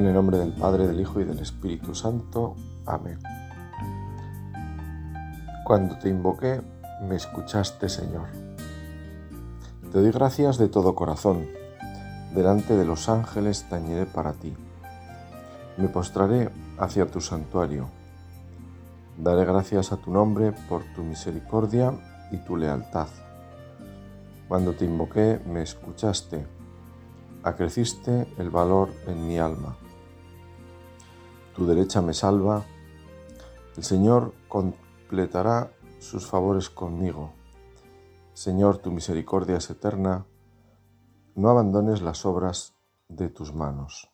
En el nombre del Padre, del Hijo y del Espíritu Santo. Amén. Cuando te invoqué, me escuchaste, Señor. Te doy gracias de todo corazón. Delante de los ángeles tañiré para ti. Me postraré hacia tu santuario. Daré gracias a tu nombre por tu misericordia y tu lealtad. Cuando te invoqué, me escuchaste acreciste el valor en mi alma. Tu derecha me salva, el Señor completará sus favores conmigo. Señor, tu misericordia es eterna, no abandones las obras de tus manos.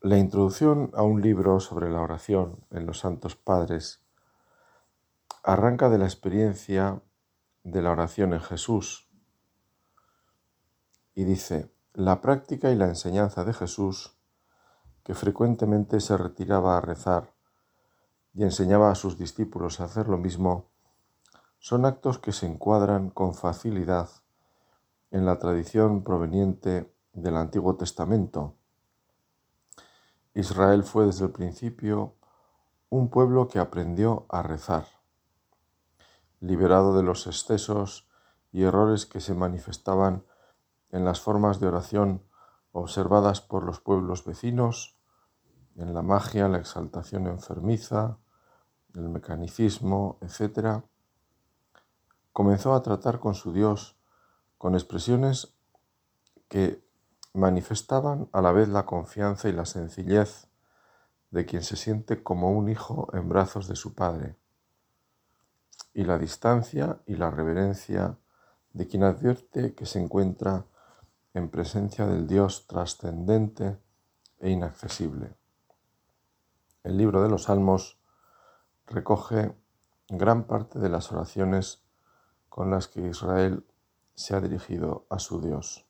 La introducción a un libro sobre la oración en los Santos Padres arranca de la experiencia de la oración en Jesús, y dice, la práctica y la enseñanza de Jesús, que frecuentemente se retiraba a rezar y enseñaba a sus discípulos a hacer lo mismo, son actos que se encuadran con facilidad en la tradición proveniente del Antiguo Testamento. Israel fue desde el principio un pueblo que aprendió a rezar, liberado de los excesos y errores que se manifestaban en las formas de oración observadas por los pueblos vecinos, en la magia, la exaltación enfermiza, el mecanicismo, etc., comenzó a tratar con su Dios con expresiones que manifestaban a la vez la confianza y la sencillez de quien se siente como un hijo en brazos de su padre, y la distancia y la reverencia de quien advierte que se encuentra en presencia del Dios trascendente e inaccesible. El libro de los Salmos recoge gran parte de las oraciones con las que Israel se ha dirigido a su Dios.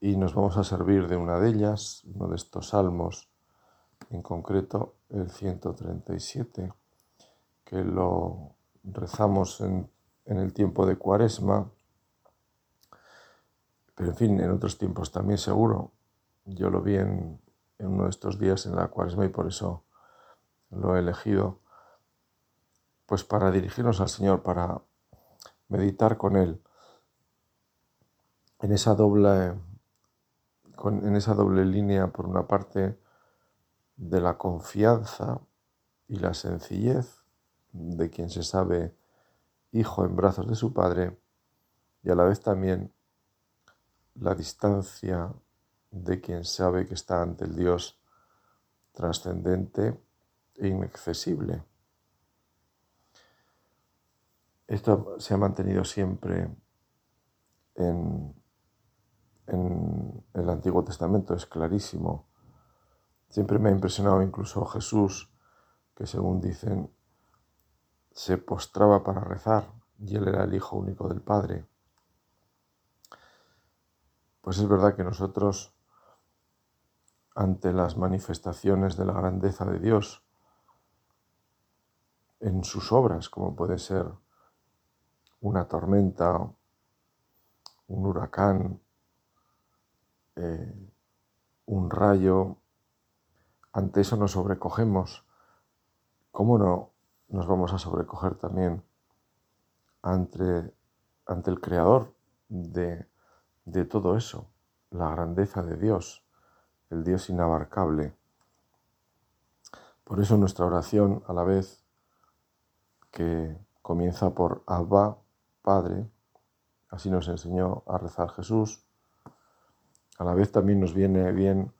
Y nos vamos a servir de una de ellas, uno de estos salmos, en concreto el 137, que lo rezamos en, el tiempo de Cuaresma pero en fin, en otros tiempos también seguro. Yo lo vi en, uno de estos días en la cuaresma y por eso lo he elegido. Pues para dirigirnos al Señor, para meditar con Él en esa doble, en esa doble línea, por una parte, de la confianza y la sencillez de quien se sabe hijo en brazos de su padre, y a la vez también la distancia de quien sabe que está ante el Dios trascendente e inaccesible. Esto se ha mantenido siempre en, en, el Antiguo Testamento, es clarísimo. Siempre me ha impresionado incluso Jesús, que según dicen, se postraba para rezar y él era el Hijo único del Padre pues es verdad que nosotros, ante las manifestaciones de la grandeza de Dios, en sus obras, como puede ser una tormenta, un huracán, eh, un rayo, ante eso nos sobrecogemos. ¿Cómo no nos vamos a sobrecoger también ante, ante el Creador de de todo eso, la grandeza de Dios, el Dios inabarcable. Por eso nuestra oración, a la vez que comienza por Abba, Padre, así nos enseñó a rezar Jesús, a la vez también nos viene bien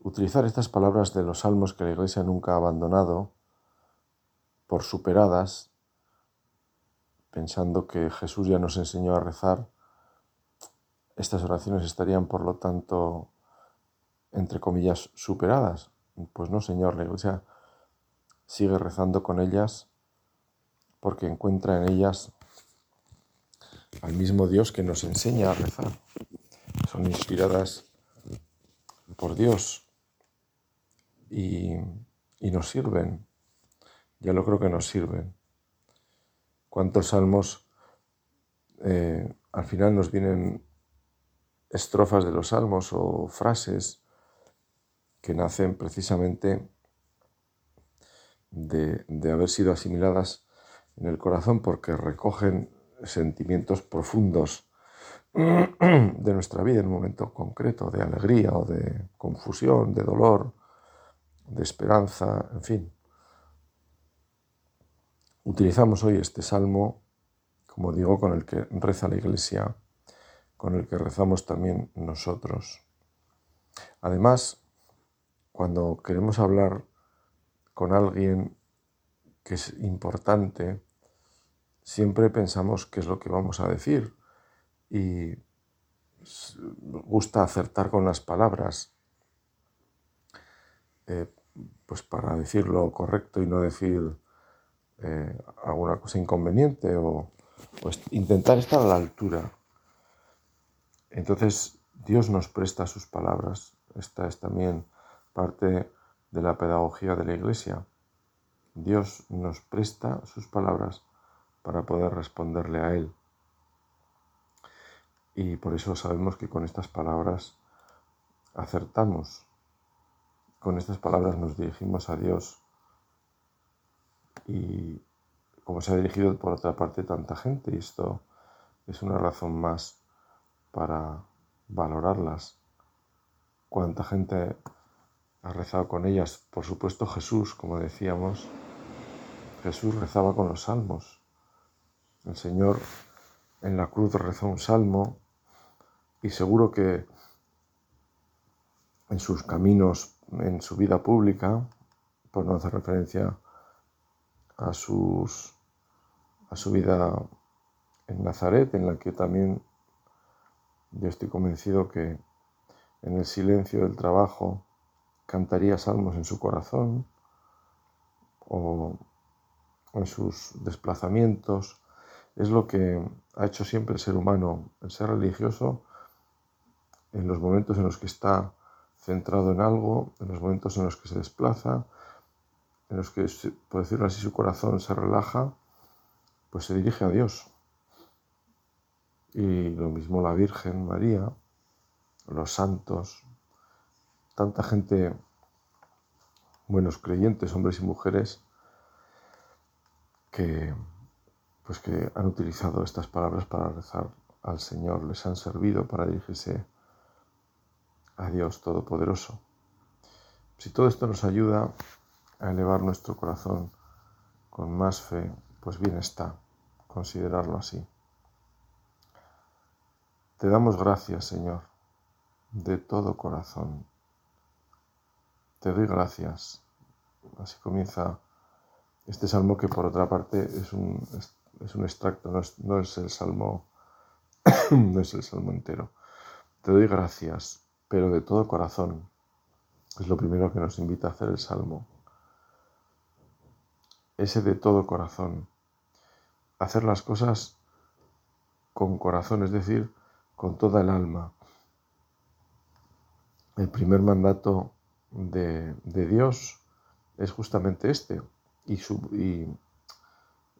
utilizar estas palabras de los salmos que la Iglesia nunca ha abandonado por superadas, pensando que Jesús ya nos enseñó a rezar estas oraciones estarían, por lo tanto, entre comillas, superadas. Pues no, Señor, la Iglesia sigue rezando con ellas porque encuentra en ellas al mismo Dios que nos enseña a rezar. Son inspiradas por Dios y, nos sirven. Ya lo creo que nos sirven. ¿Cuántos salmos eh, al final nos vienen estrofas de los salmos o frases que nacen precisamente de, haber sido asimiladas en el corazón porque recogen sentimientos profundos de nuestra vida en un momento concreto, de alegría o de confusión, de dolor, de esperanza, en fin. Utilizamos hoy este salmo, como digo, con el que reza la Iglesia, con el que rezamos también nosotros. Además, cuando queremos hablar con alguien que es importante, siempre pensamos qué es lo que vamos a decir y gusta acertar con las palabras, eh, pues para decir lo correcto y no decir eh, alguna cosa inconveniente o, intentar estar a la altura. Entonces Dios nos presta sus palabras. Esta es también parte de la pedagogía de la Iglesia. Dios nos presta sus palabras para poder responderle a Él. Y por eso sabemos que con estas palabras acertamos. Con estas palabras nos dirigimos a Dios. Y como se ha dirigido por otra parte tanta gente, y esto es una razón más para valorarlas. Cuánta gente ha rezado con ellas. Por supuesto Jesús, como decíamos, Jesús rezaba con los salmos. El Señor en la cruz rezó un salmo y seguro que en sus caminos, en su vida pública, por no hacer referencia a, sus, a su vida en Nazaret, en la que también yo estoy convencido que en el silencio del trabajo cantaría salmos en su corazón o en sus desplazamientos. Es lo que ha hecho siempre el ser humano, el ser religioso en los momentos en los que está centrado en algo, en los momentos en los que se desplaza, en los que, por decirlo así, su corazón se relaja, pues se dirige a Dios. Y lo mismo la Virgen María, los santos, tanta gente, buenos creyentes, hombres y mujeres, que, pues que han utilizado estas palabras para rezar al Señor, les han servido para dirigirse a Dios Todopoderoso. Si todo esto nos ayuda a elevar nuestro corazón con más fe, pues bien está considerarlo así. Te damos gracias, Señor, de todo corazón. Te doy gracias. Así comienza este salmo que por otra parte es un, es un extracto, no es, no es el salmo, no es el salmo entero. Te doy gracias pero de todo corazón. Es lo primero que nos invita a hacer el Salmo. Ese de todo corazón. Hacer las cosas con corazón, es decir, con toda el alma. El primer mandato de, Dios es justamente este y,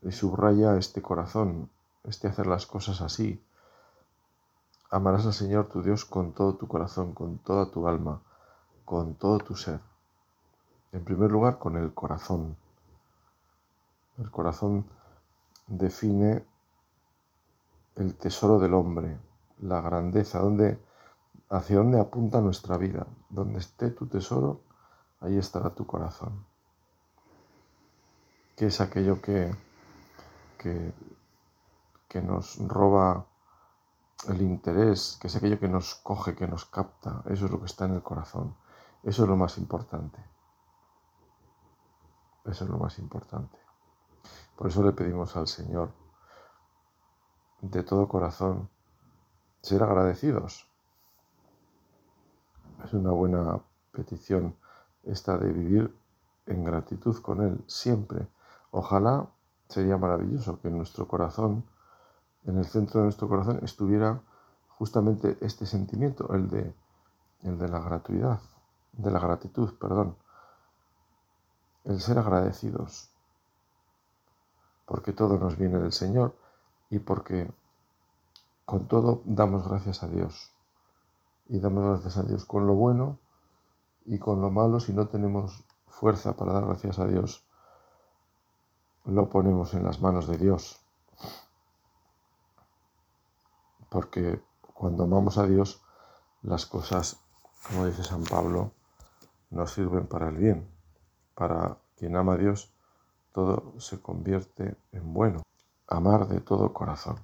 y subraya este corazón, este hacer las cosas así, Amarás al Señor tu Dios con todo tu corazón, con toda tu alma, con todo tu ser. En primer lugar, con el corazón. El corazón define el tesoro del hombre, la grandeza, donde, hacia dónde apunta nuestra vida. Donde esté tu tesoro, ahí estará tu corazón. ¿Qué es aquello que, que, que nos roba el interés, que es aquello que nos coge, que nos capta, eso es lo que está en el corazón. Eso es lo más importante. Eso es lo más importante. Por eso le pedimos al Señor de todo corazón ser agradecidos. Es una buena petición esta de vivir en gratitud con Él siempre. Ojalá sería maravilloso que en nuestro corazón en el centro de nuestro corazón estuviera justamente este sentimiento, el de, el de la gratuidad, de la gratitud, perdón, el ser agradecidos, porque todo nos viene del Señor y porque con todo damos gracias a Dios. Y damos gracias a Dios con lo bueno y con lo malo, si no tenemos fuerza para dar gracias a Dios, lo ponemos en las manos de Dios. Porque cuando amamos a Dios, las cosas, como dice San Pablo, nos sirven para el bien. Para quien ama a Dios, todo se convierte en bueno. Amar de todo corazón.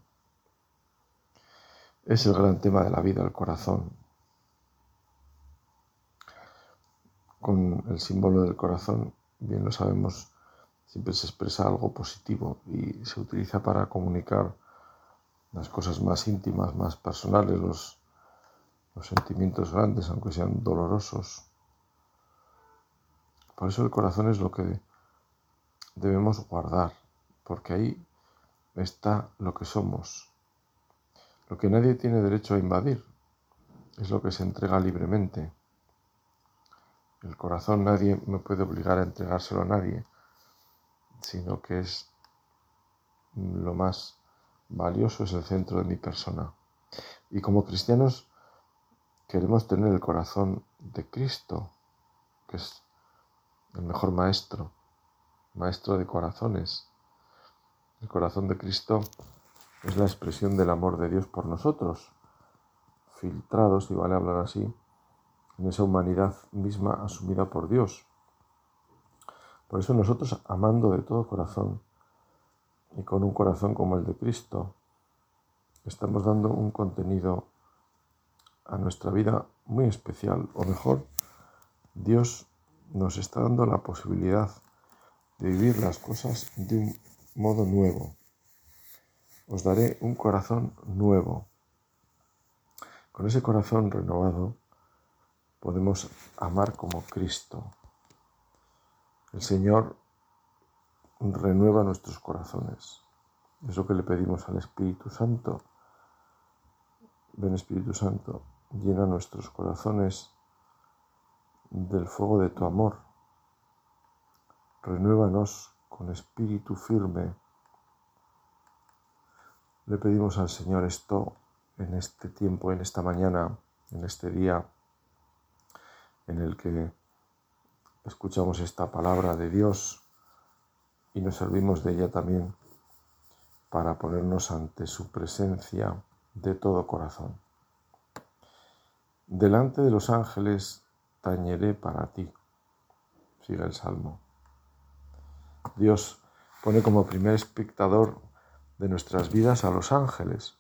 Es el gran tema de la vida, el corazón. Con el símbolo del corazón, bien lo sabemos, siempre se expresa algo positivo y se utiliza para comunicar las cosas más íntimas, más personales, los, los sentimientos grandes, aunque sean dolorosos. Por eso el corazón es lo que debemos guardar, porque ahí está lo que somos, lo que nadie tiene derecho a invadir, es lo que se entrega libremente. El corazón nadie me puede obligar a entregárselo a nadie, sino que es lo más valioso, es el centro de mi persona. Y como cristianos queremos tener el corazón de Cristo, que es el mejor maestro maestro de corazones. El corazón de Cristo es la expresión del amor de Dios por nosotros, filtrados, si vale hablar así, en esa humanidad misma asumida por Dios. Por eso nosotros, amando de todo corazón y con un corazón como el de Cristo, estamos dando un contenido a nuestra vida muy especial, o mejor, Dios nos está dando la posibilidad de vivir las cosas de un modo nuevo. Os daré un corazón nuevo. Con ese corazón renovado podemos amar como Cristo. El Señor renueva nuestros corazones. Es lo que le pedimos al Espíritu Santo. Ven Espíritu Santo, llena nuestros corazones del fuego de tu amor renuévanos con espíritu firme. Le pedimos al Señor esto en este tiempo, en esta mañana, en este día en el que escuchamos esta palabra de Dios y nos servimos de ella también para ponernos ante su presencia de todo corazón. Delante de los ángeles tañeré para ti. Sigue el salmo. Dios pone como primer espectador de nuestras vidas a los ángeles.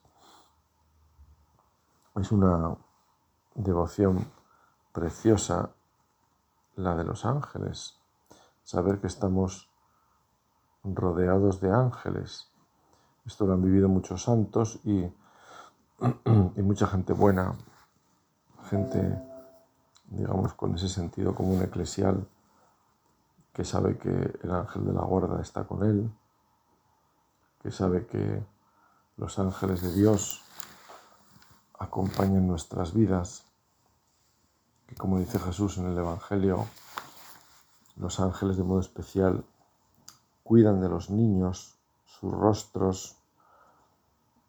Es una devoción preciosa la de los ángeles. Saber que estamos rodeados de ángeles. Esto lo han vivido muchos santos y, y mucha gente buena, gente, digamos, con ese sentido común eclesial que sabe que el ángel de la guarda está con él, que sabe que los ángeles de Dios acompañan nuestras vidas, como dice Jesús en el Evangelio, los ángeles de modo especial cuidan de los niños, sus rostros,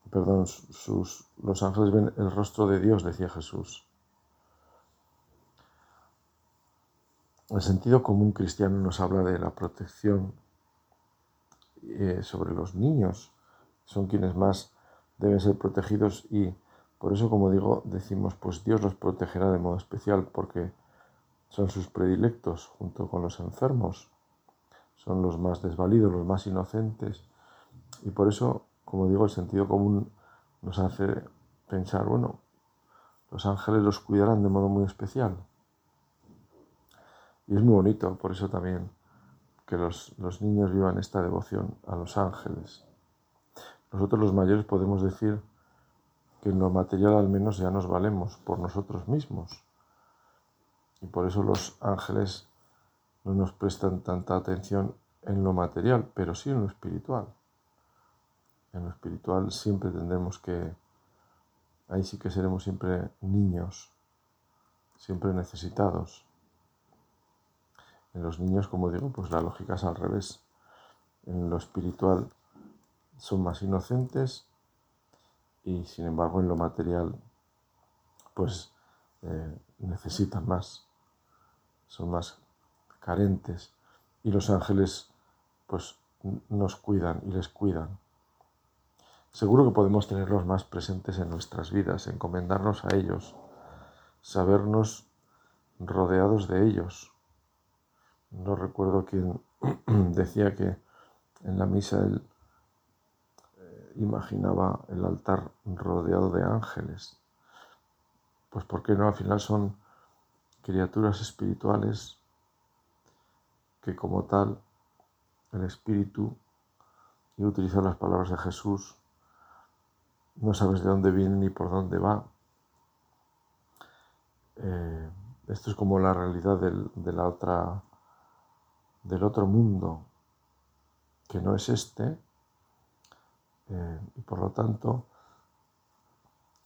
perdón, sus, los ángeles ven el rostro de Dios, decía Jesús. El sentido común cristiano nos habla de la protección eh, sobre los niños. Son quienes más deben ser protegidos y por eso, como digo, decimos, pues Dios los protegerá de modo especial porque son sus predilectos junto con los enfermos. Son los más desvalidos, los más inocentes. Y por eso, como digo, el sentido común nos hace pensar, bueno, los ángeles los cuidarán de modo muy especial. Y es muy bonito, por eso también, que los, niños vivan esta devoción a los ángeles. Nosotros los mayores podemos decir que en lo material al menos ya nos valemos por nosotros mismos. Y por eso los ángeles no nos prestan tanta atención en lo material, pero sí en lo espiritual. En lo espiritual siempre tendremos que, ahí sí que seremos siempre niños, siempre necesitados. En los niños, como digo, pues la lógica es al revés. En lo espiritual son más inocentes y sin embargo en lo material pues eh, necesitan más, son más carentes y los ángeles pues nos cuidan y les cuidan. Seguro que podemos tenerlos más presentes en nuestras vidas, encomendarnos a ellos, sabernos rodeados de ellos. No recuerdo quién decía que en la misa eh, imaginaba el altar rodeado de ángeles. Pues porque no, al final son criaturas espirituales que como tal el espíritu, y utilizar las palabras de Jesús, no sabes de dónde viene ni por dónde va. Eh, esto es como la realidad del, de la otra, del otro mundo, que no es este, eh, y por lo tanto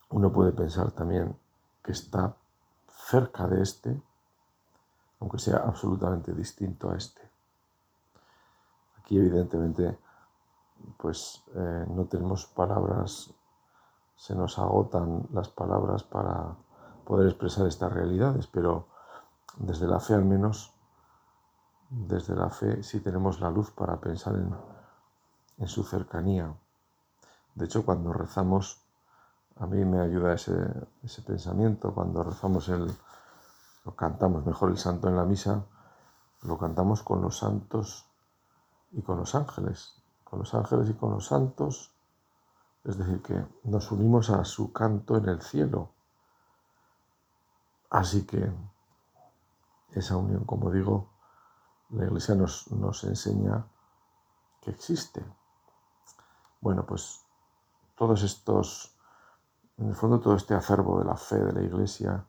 uno puede pensar también que está cerca de este, aunque sea absolutamente distinto a este. Aquí evidentemente pues eh, no tenemos palabras, se nos agotan las palabras para poder expresar estas realidades, pero desde la fe al menos, desde la fe sí tenemos la luz para pensar en, en su cercanía. De hecho, cuando rezamos, a mí me ayuda ese, pensamiento, cuando rezamos el, lo cantamos mejor el santo en la misa, lo cantamos con los santos y con los ángeles, con los ángeles y con los santos, es decir, que nos unimos a su canto en el cielo. Así que esa unión, como digo, la Iglesia nos enseña que existe. Bueno, pues todos estos, en el fondo todo este acervo de la fe de la Iglesia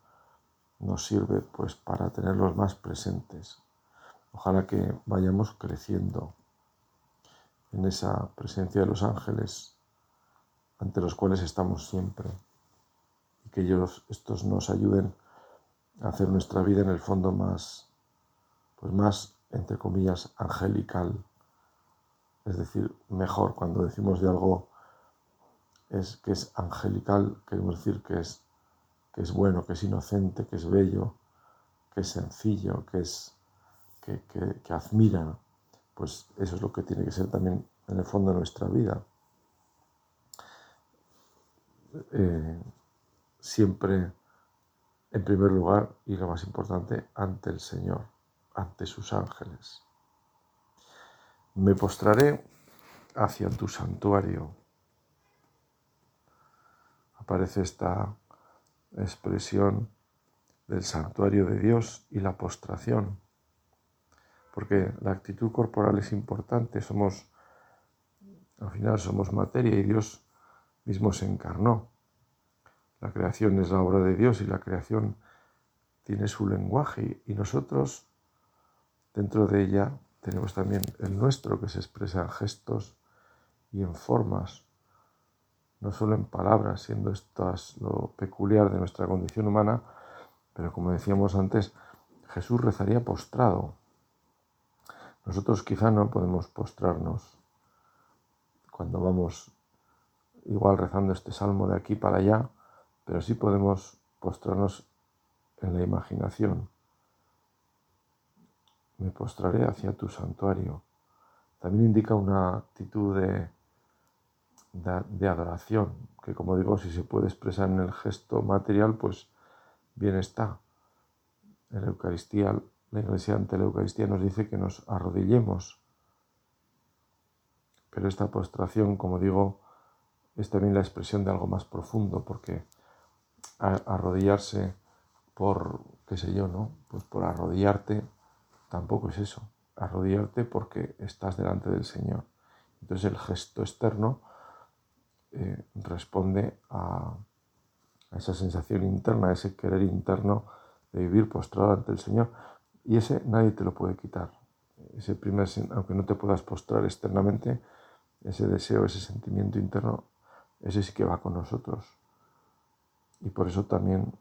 nos sirve pues para tenerlos más presentes. Ojalá que vayamos creciendo en esa presencia de los ángeles ante los cuales estamos siempre y que ellos estos nos ayuden hacer nuestra vida en el fondo más, pues más, entre comillas, angelical. Es decir, mejor. Cuando decimos de algo es que es angelical, queremos decir que es, que es bueno, que es inocente, que es bello, que es sencillo, que es que, que, admira. Pues eso es lo que tiene que ser también en el fondo de nuestra vida. Eh, siempre en primer lugar y lo más importante, ante el Señor, ante sus ángeles. Me postraré hacia tu santuario. Aparece esta expresión del santuario de Dios y la postración, porque la actitud corporal es importante, somos, al final somos materia y Dios mismo se encarnó. La creación es la obra de Dios y la creación tiene su lenguaje y nosotros dentro de ella tenemos también el nuestro que se expresa en gestos y en formas, no solo en palabras, siendo estas lo peculiar de nuestra condición humana, pero como decíamos antes, Jesús rezaría postrado. Nosotros quizá no podemos postrarnos cuando vamos igual rezando este salmo de aquí para allá, pero sí podemos postrarnos en la imaginación. Me postraré hacia tu santuario. También indica una actitud de, de, adoración, que como digo, si se puede expresar en el gesto material, pues bien está. En la Eucaristía, la Iglesia ante la Eucaristía nos dice que nos arrodillemos. Pero esta postración, como digo, es también la expresión de algo más profundo, porque arrodillarse por, qué sé yo, ¿no? Pues por arrodillarte tampoco es eso. Arrodillarte porque estás delante del Señor. Entonces el gesto externo eh, responde a, esa sensación interna, a ese querer interno de vivir postrado ante el Señor. Y ese nadie te lo puede quitar. Ese primer, aunque no te puedas postrar externamente, ese deseo, ese sentimiento interno, ese sí que va con nosotros. Y por eso también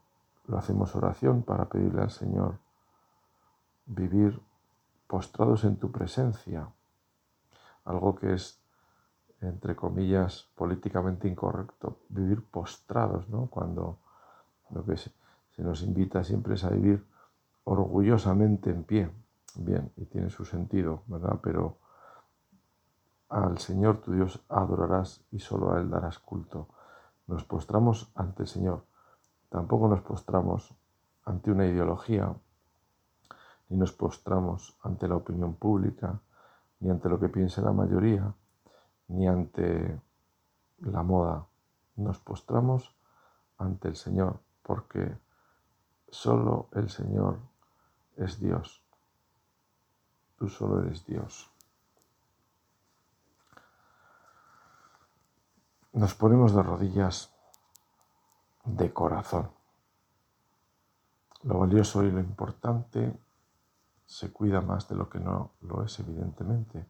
lo hacemos oración para pedirle al Señor vivir postrados en tu presencia, algo que es, entre comillas, políticamente incorrecto, vivir postrados, ¿no? Cuando lo que se, nos invita siempre a vivir orgullosamente en pie. Bien, y tiene su sentido, ¿verdad? Pero al Señor tu Dios adorarás y solo a Él darás culto. Nos postramos ante el Señor. Tampoco nos postramos ante una ideología, ni nos postramos ante la opinión pública, ni ante lo que piense la mayoría, ni ante la moda. Nos postramos ante el Señor, porque solo el Señor es Dios. Tú solo eres Dios. Nos ponemos de rodillas de corazón. Lo valioso y lo importante se cuida más de lo que no lo es, evidentemente.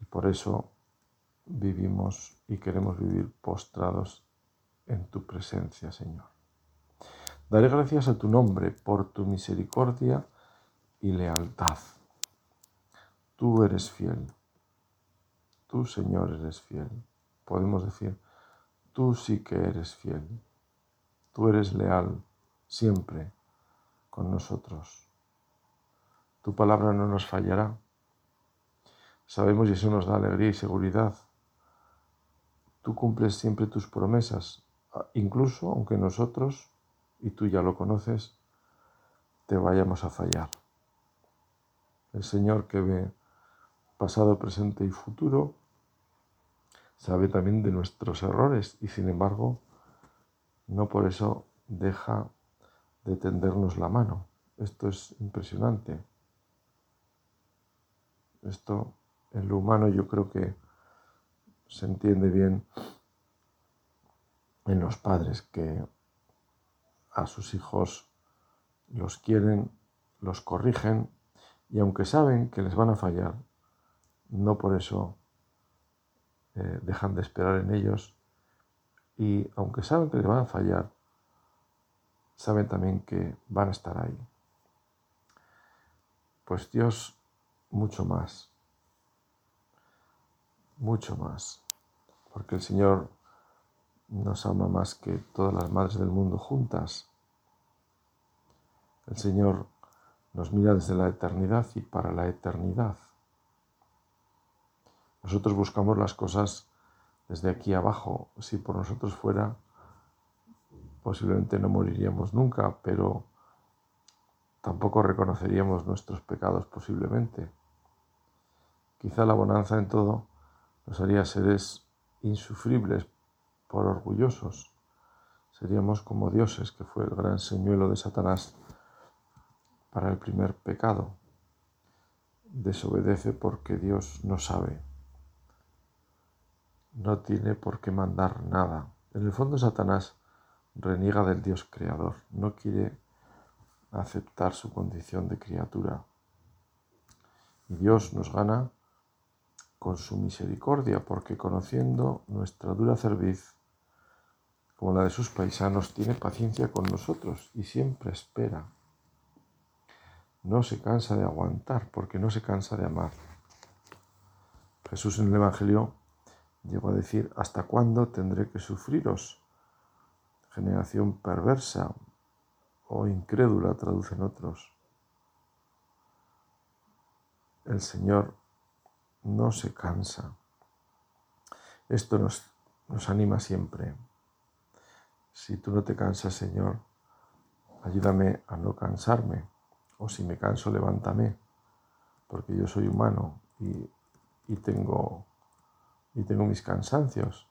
Y por eso vivimos y queremos vivir postrados en tu presencia, Señor. Daré gracias a tu nombre por tu misericordia y lealtad. Tú eres fiel. Tú, Señor, eres fiel. Podemos decir, tú sí que eres fiel. Tú eres leal siempre con nosotros. Tu palabra no nos fallará. Sabemos y eso nos da alegría y seguridad. Tú cumples siempre tus promesas, incluso aunque nosotros, y tú ya lo conoces, te vayamos a fallar. El Señor que ve pasado, presente y futuro, sabe también de nuestros errores y sin embargo no por eso deja de tendernos la mano. Esto es impresionante. Esto en lo humano yo creo que se entiende bien en los padres que a sus hijos los quieren, los corrigen y aunque saben que les van a fallar, no por eso eh, dejan de esperar en ellos y aunque saben que les van a fallar, saben también que van a estar ahí. Pues Dios mucho más, mucho más, porque el Señor nos ama más que todas las madres del mundo juntas. El Señor nos mira desde la eternidad y para la eternidad. Nosotros buscamos las cosas desde aquí abajo. Si por nosotros fuera, posiblemente no moriríamos nunca, pero tampoco reconoceríamos nuestros pecados posiblemente. Quizá la bonanza en todo nos haría seres insufribles por orgullosos. Seríamos como dioses, que fue el gran señuelo de Satanás para el primer pecado. Desobedece porque Dios no sabe. No tiene por qué mandar nada. En el fondo Satanás reniega del Dios creador. No quiere aceptar su condición de criatura. Y Dios nos gana con su misericordia, porque conociendo nuestra dura cerviz, como la de sus paisanos, tiene paciencia con nosotros y siempre espera. No se cansa de aguantar, porque no se cansa de amar. Jesús en el Evangelio llegó a decir, ¿hasta cuándo tendré que sufriros? Generación perversa, o incrédula, traducen otros. El Señor no se cansa. Esto nos, nos anima siempre. Si tú no te cansas, Señor, ayúdame a no cansarme. O si me canso, levántame, porque yo soy humano y, y, tengo, y tengo mis cansancios,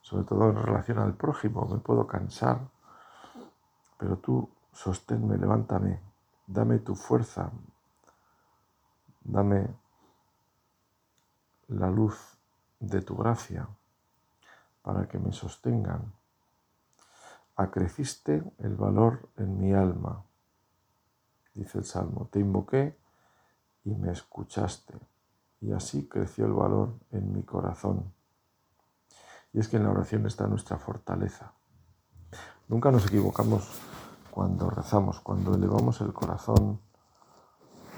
sobre todo en relación al prójimo. Me puedo cansar, pero tú sosténme, levántame, dame tu fuerza, dame la luz de tu gracia para que me sostengan. Acreciste el valor en mi alma, dice el Salmo, te invoqué y me escuchaste, y así creció el valor en mi corazón. Y es que en la oración está nuestra fortaleza. Nunca nos equivocamos cuando rezamos, cuando elevamos el corazón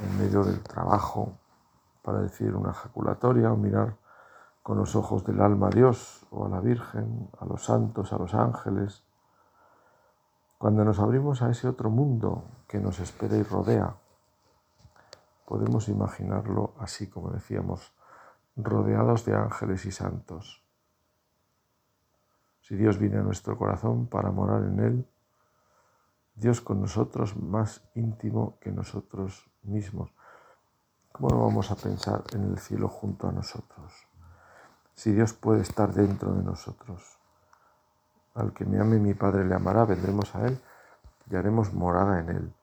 en medio del trabajo para decir una ejaculatoria o mirar con los ojos del alma a Dios o a la Virgen, a los santos, a los ángeles, Cuando nos abrimos a ese otro mundo que nos espera y rodea, podemos imaginarlo así, como decíamos, rodeados de ángeles y santos. Si Dios viene a nuestro corazón para morar en él, Dios con nosotros más íntimo que nosotros mismos. ¿Cómo vamos a pensar en el cielo junto a nosotros? Si Dios puede estar dentro de nosotros. Al que me ame mi Padre le amará, vendremos a Él y haremos morada en Él.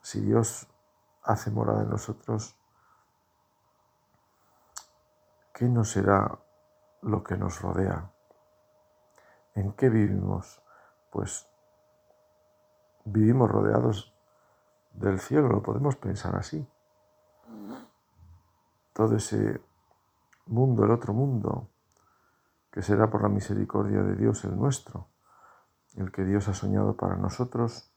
Si Dios hace morada en nosotros, ¿qué no será lo que nos rodea? ¿En qué vivimos? Pues vivimos rodeados del cielo, lo podemos pensar así. Todo ese mundo, el otro mundo, que será por la misericordia de Dios el nuestro, el que Dios ha soñado para nosotros,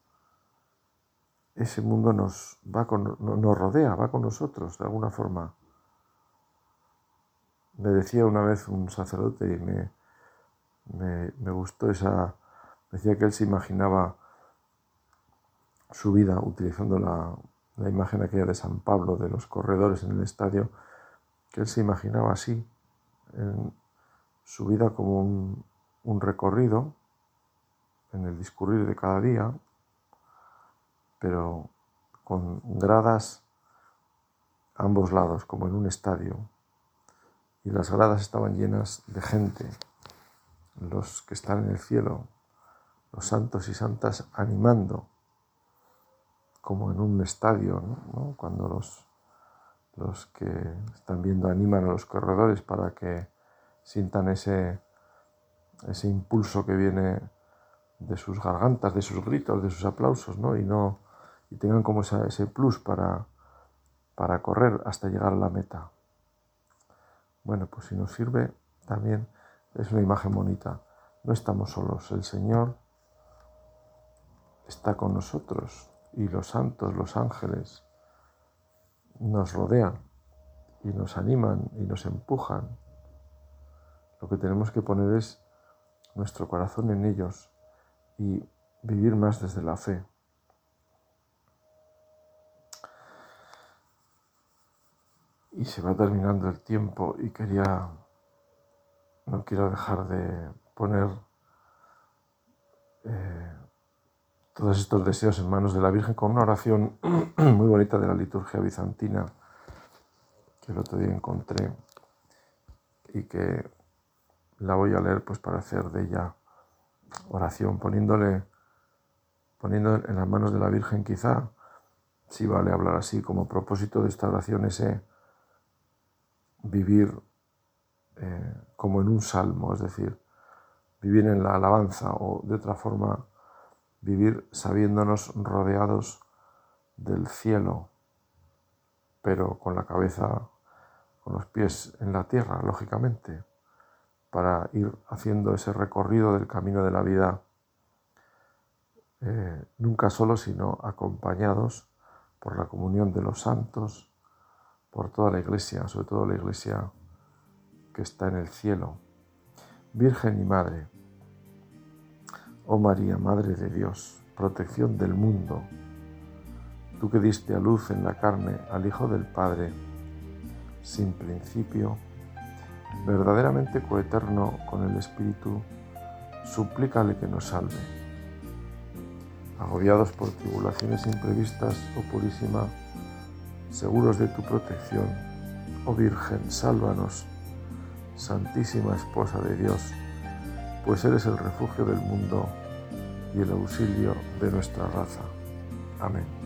ese mundo nos, va con, nos rodea, va con nosotros de alguna forma. Me decía una vez un sacerdote y me, me, gustó esa, decía que él se imaginaba su vida utilizando la, la imagen aquella de San Pablo, de los corredores en el estadio, que él se imaginaba así, en, su vida como un, recorrido en el discurrir de cada día, pero con gradas a ambos lados, como en un estadio. Y las gradas estaban llenas de gente, los que están en el cielo, los santos y santas animando, como en un estadio, cuando los, los que están viendo animan a los corredores para que sientan ese, ese impulso que viene de sus gargantas, de sus gritos, de sus aplausos, ¿no? Y, no, y tengan como ese plus para, para correr hasta llegar a la meta. Bueno, pues si nos sirve también es una imagen bonita. No estamos solos, el Señor está con nosotros y los santos, los ángeles, nos rodean y nos animan y nos empujan lo que tenemos que poner es nuestro corazón en ellos y vivir más desde la fe. Y se va terminando el tiempo y quería, no quiero dejar de poner eh, todos estos deseos en manos de la Virgen con una oración muy bonita de la liturgia bizantina que el otro día encontré y que la voy a leer pues para hacer de ella oración, poniéndole, poniendo en las manos de la Virgen quizá, si vale hablar así, como propósito de esta oración ese vivir eh, como en un salmo, es decir, vivir en la alabanza o de otra forma vivir sabiéndonos rodeados del cielo, pero con la cabeza, con los pies en la tierra, lógicamente para ir haciendo ese recorrido del camino de la vida, eh, nunca solos, sino acompañados por la comunión de los santos, por toda la iglesia, sobre todo la iglesia que está en el cielo. Virgen y Madre, oh María, Madre de Dios, protección del mundo, tú que diste a luz en la carne al Hijo del Padre, sin principio, verdaderamente coeterno con el Espíritu, suplícale que nos salve. Agobiados por tribulaciones imprevistas, oh Purísima, seguros de tu protección, oh Virgen, sálvanos, Santísima Esposa de Dios, pues eres el refugio del mundo y el auxilio de nuestra raza. Amén.